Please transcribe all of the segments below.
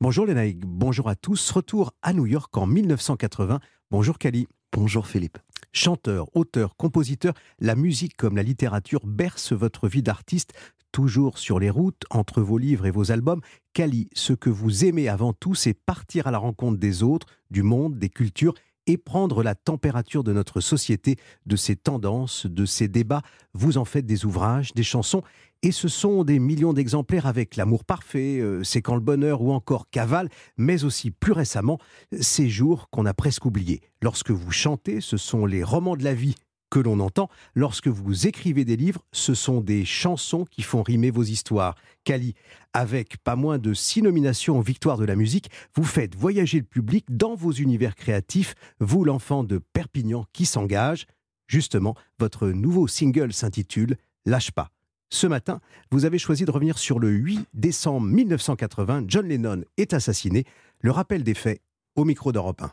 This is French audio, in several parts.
Bonjour Lénaïque, bonjour à tous. Retour à New York en 1980. Bonjour Kali. Bonjour Philippe. Chanteur, auteur, compositeur, la musique comme la littérature berce votre vie d'artiste, toujours sur les routes, entre vos livres et vos albums. Kali, ce que vous aimez avant tout, c'est partir à la rencontre des autres, du monde, des cultures et prendre la température de notre société, de ses tendances, de ses débats. Vous en faites des ouvrages, des chansons, et ce sont des millions d'exemplaires avec L'amour parfait, euh, C'est quand le bonheur ou encore Cavale, mais aussi plus récemment, ces jours qu'on a presque oubliés. Lorsque vous chantez, ce sont les romans de la vie que l'on entend. Lorsque vous écrivez des livres, ce sont des chansons qui font rimer vos histoires. Kali, avec pas moins de six nominations aux victoires de la musique, vous faites voyager le public dans vos univers créatifs, vous l'enfant de Perpignan qui s'engage. Justement, votre nouveau single s'intitule Lâche pas. Ce matin, vous avez choisi de revenir sur le 8 décembre 1980. John Lennon est assassiné. Le rappel des faits au micro d'Europe 1.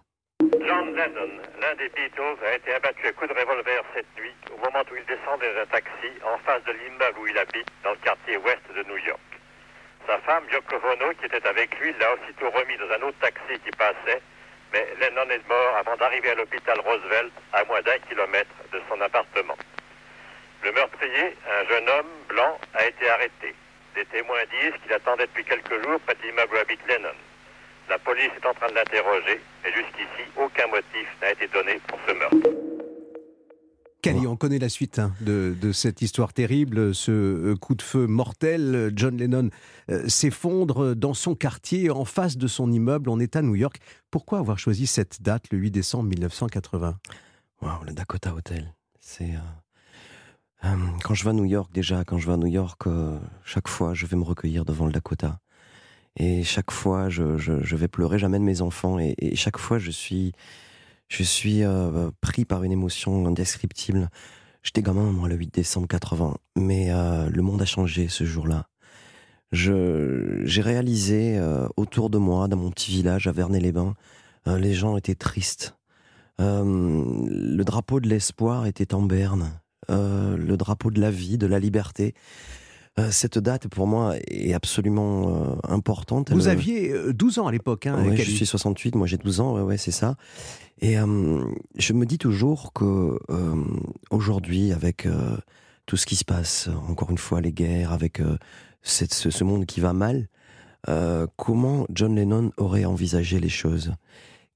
John Lennon, l'un des Beatles, a été abattu à coups de revolver cette nuit au moment où il descendait d'un taxi en face de l'immeuble où il habite dans le quartier ouest de New York. Sa femme, Yoko Ono, qui était avec lui, l'a aussitôt remis dans un autre taxi qui passait, mais Lennon est mort avant d'arriver à l'hôpital Roosevelt, à moins d'un kilomètre de son appartement. Le meurtrier, un jeune homme blanc, a été arrêté. Des témoins disent qu'il attendait depuis quelques jours près de l'immeuble où habite Lennon. La police est en train de l'interroger, mais jusqu'ici, aucun motif n'a été donné pour ce meurtre. Kali, on connaît la suite hein, de, de, cette histoire terrible, ce euh, coup de feu mortel. John Lennon euh, s'effondre dans son quartier, en face de son immeuble. On est à New York. Pourquoi avoir choisi cette date, le 8 décembre 1980 Wow, le Dakota Hotel. C'est. Euh, quand je vais à New York, déjà, quand je vais à New York, euh, chaque fois, je vais me recueillir devant le Dakota. Et chaque fois, je, vais pleurer, j'amène mes enfants, et, chaque fois, je suis, euh, pris par une émotion indescriptible. J'étais gamin, moi, le 8 décembre 80, mais euh, le monde a changé ce jour-là. J'ai réalisé euh, autour de moi, dans mon petit village à Vernet-les-Bains, les gens étaient tristes. le drapeau de l'espoir était en berne. Euh, le drapeau de la vie, de la liberté. Euh, cette date, pour moi, est absolument euh, importante. Vous aviez 12 ans à l'époque. Hein, ouais, je suis 68, moi j'ai 12 ans, ouais, ouais c'est ça. Et je me dis toujours que aujourd'hui, avec tout ce qui se passe, encore une fois, les guerres, avec cette, ce, ce, monde qui va mal, comment John Lennon aurait envisagé les choses?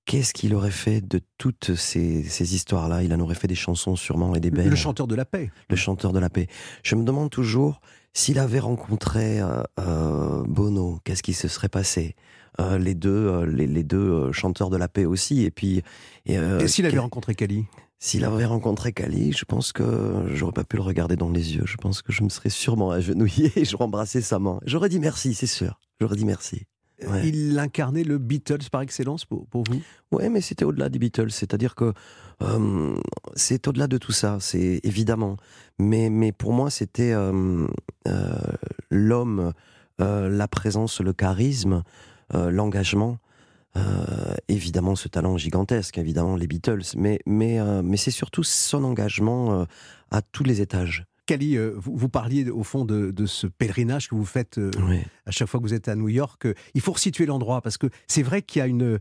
Qu'est-ce qu'il aurait fait de toutes ces, ces histoires-là? Il en aurait fait des chansons sûrement et des belles. Le chanteur de la paix. Le chanteur de la paix. Je me demande toujours s'il avait rencontré euh, euh, Bono, qu'est-ce qui se serait passé? Euh, Les deux, euh, les, les, deux chanteurs de la paix aussi. Et puis. Et, et s'il avait rencontré Kali? s'il avait rencontré Kali, je pense que j'aurais pas pu le regarder dans les yeux. Je pense que je me serais sûrement agenouillé et j'aurais embrassé sa main. J'aurais dit merci, c'est sûr. J'aurais dit merci. Ouais. Il incarnait le Beatles par excellence pour, pour vous? Oui, mais c'était au-delà des Beatles. C'est-à-dire que euh, c'est au-delà de tout ça, c'est évidemment. Mais, mais pour moi, c'était euh, euh, l'homme, la présence, le charisme, l'engagement. évidemment, ce talent gigantesque, évidemment, les Beatles. Mais, mais, mais c'est surtout son engagement à tous les étages. Kali, euh, vous, vous, parliez au fond de, de, ce pèlerinage que vous faites euh, oui. à chaque fois que vous êtes à New York. Il faut resituer l'endroit parce que c'est vrai qu'il y a une.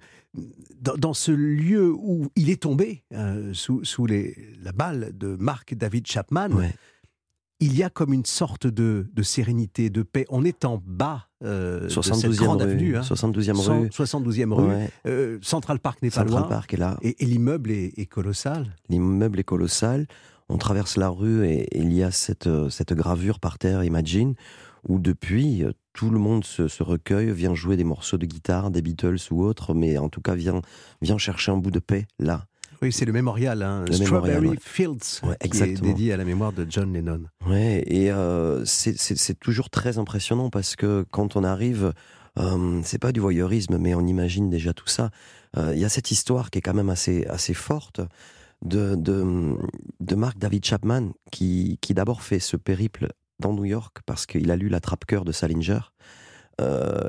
Dans, dans, ce lieu où il est tombé euh, sous, sous les, la balle de Mark David Chapman, il y a comme une sorte de, de, sérénité, de paix. On est en bas euh, 72e de cette grande rue, avenue. Hein, 72e rue. 72e rue. Ouais. Euh, Central Park n'est pas Central loin. Park est là. Et, et l'immeuble est, est colossal. L'immeuble est colossal on traverse la rue et, et il y a cette, cette, gravure par terre, Imagine, où depuis, tout le monde se, se, recueille, vient jouer des morceaux de guitare, des Beatles ou autres, mais en tout cas vient, vient chercher un bout de paix là. Oui, c'est le mémorial, hein, le Strawberry mémorial, ouais. Fields, ouais, qui est dédié à la mémoire de John Lennon. Ouais, et euh, c'est toujours très impressionnant parce que quand on arrive, euh, c'est pas du voyeurisme, mais on imagine déjà tout ça. Il euh, y a cette histoire qui est quand même assez, assez forte de, de, de Mark David Chapman, qui, qui d'abord fait ce périple dans New York parce qu'il a lu La Trappe-Cœur de Salinger.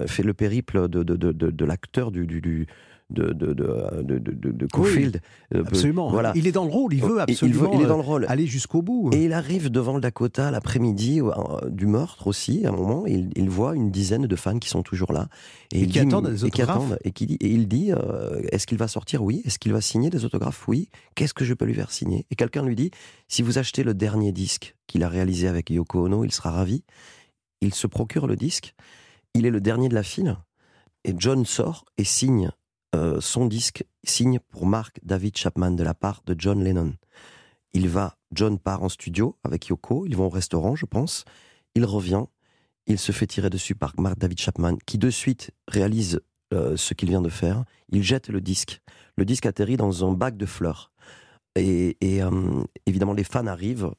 Fait le périple de, de, de, de l'acteur du, du, du de, de, de, de, Caulfield. absolument. Voilà. Il est dans le rôle, il veut absolument il, est dans le rôle. aller jusqu'au bout. Et il arrive devant le Dakota l'après-midi du meurtre aussi, à un moment, il, il, voit une dizaine de fans qui sont toujours là. Et, qui attendent des autographes. Et, qui dit, et il dit, est-ce qu'il va sortir? Oui. Est-ce qu'il va signer des autographes? Oui. Qu'est-ce que je peux lui faire signer? Et quelqu'un lui dit, si vous achetez le dernier disque qu'il a réalisé avec Yoko Ono, il sera ravi. Il se procure le disque. Il est le dernier de la file. Et John sort et signe euh, son disque, signe pour Mark David Chapman de la part de John Lennon. Il va, John part en studio avec Yoko, ils vont au restaurant, je pense. Il revient, il se fait tirer dessus par Mark David Chapman, qui de suite réalise euh, ce qu'il vient de faire. Il jette le disque. Le disque atterrit dans un bac de fleurs. Et, euh, évidemment, les fans arrivent.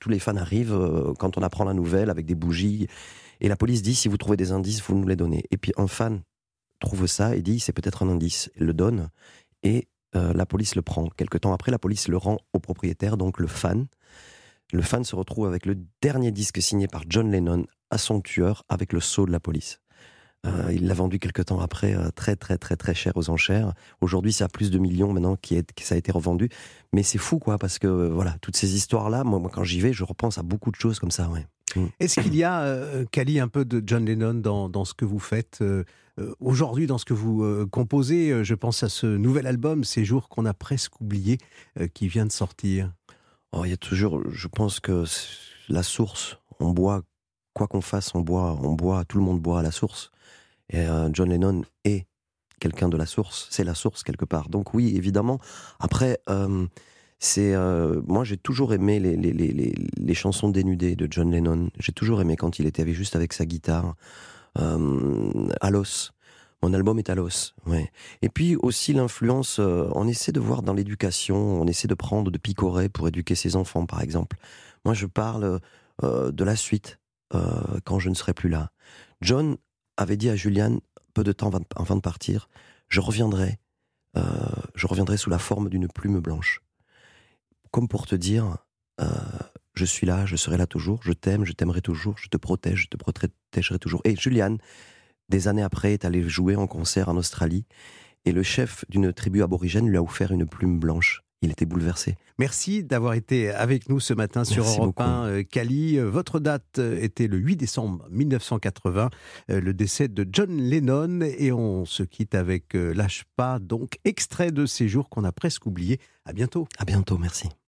tous les fans arrivent quand on apprend la nouvelle avec des bougies. Et la police dit si vous trouvez des indices, vous nous les donnez. Et puis un fan trouve ça et dit c'est peut-être un indice, il le donne et euh, la police le prend. Quelque temps après, la police le rend au propriétaire, donc le fan. Le fan se retrouve avec le dernier disque signé par John Lennon à son tueur avec le sceau de la police. Euh, il l'a vendu quelque temps après euh, très très très très cher aux enchères. Aujourd'hui, ça a plus de millions maintenant qui, ça a été revendu. Mais c'est fou quoi parce que voilà toutes ces histoires là, moi, moi quand j'y vais, je repense à beaucoup de choses comme ça. Ouais. Mm. Est-ce qu'il y a, euh, Kali, un peu de John Lennon dans, dans ce que vous faites euh, euh, aujourd'hui, dans ce que vous composez Je pense à ce nouvel album, Ces jours qu'on a presque oublié, qui vient de sortir? Oh, il y a toujours, je pense que la source, on boit, quoi qu'on fasse, on boit, on boit, tout le monde boit à la source. Et John Lennon est quelqu'un de la source, c'est la source quelque part. Donc oui, évidemment. Après, c'est euh, moi j'ai toujours aimé les, les, les, les, chansons dénudées de John Lennon. J'ai toujours aimé quand il était juste avec sa guitare. Euh, à l'os. Mon album est à l'os. Ouais. Et puis aussi l'influence. Euh, on essaie de voir dans l'éducation. On essaie de prendre, de picorer pour éduquer ses enfants, par exemple. Moi, je parle euh, de la suite quand je ne serai plus là. John avait dit à Julian peu de temps avant de partir, je reviendrai. je reviendrai sous la forme d'une plume blanche comme pour te dire, euh, je suis là, je serai là toujours, je t'aime, je t'aimerai toujours, je te protège, je te protégerai toujours. Et Julian, des années après, est allé jouer en concert en Australie, et le chef d'une tribu aborigène lui a offert une plume blanche. Il était bouleversé. Merci d'avoir été avec nous ce matin sur Europe 1, euh, Cali. Votre date était le 8 décembre 1980, euh, le décès de John Lennon. Et on se quitte avec Lâche pas, donc extrait de ces jours qu'on a presque oublié. À bientôt. À bientôt, merci.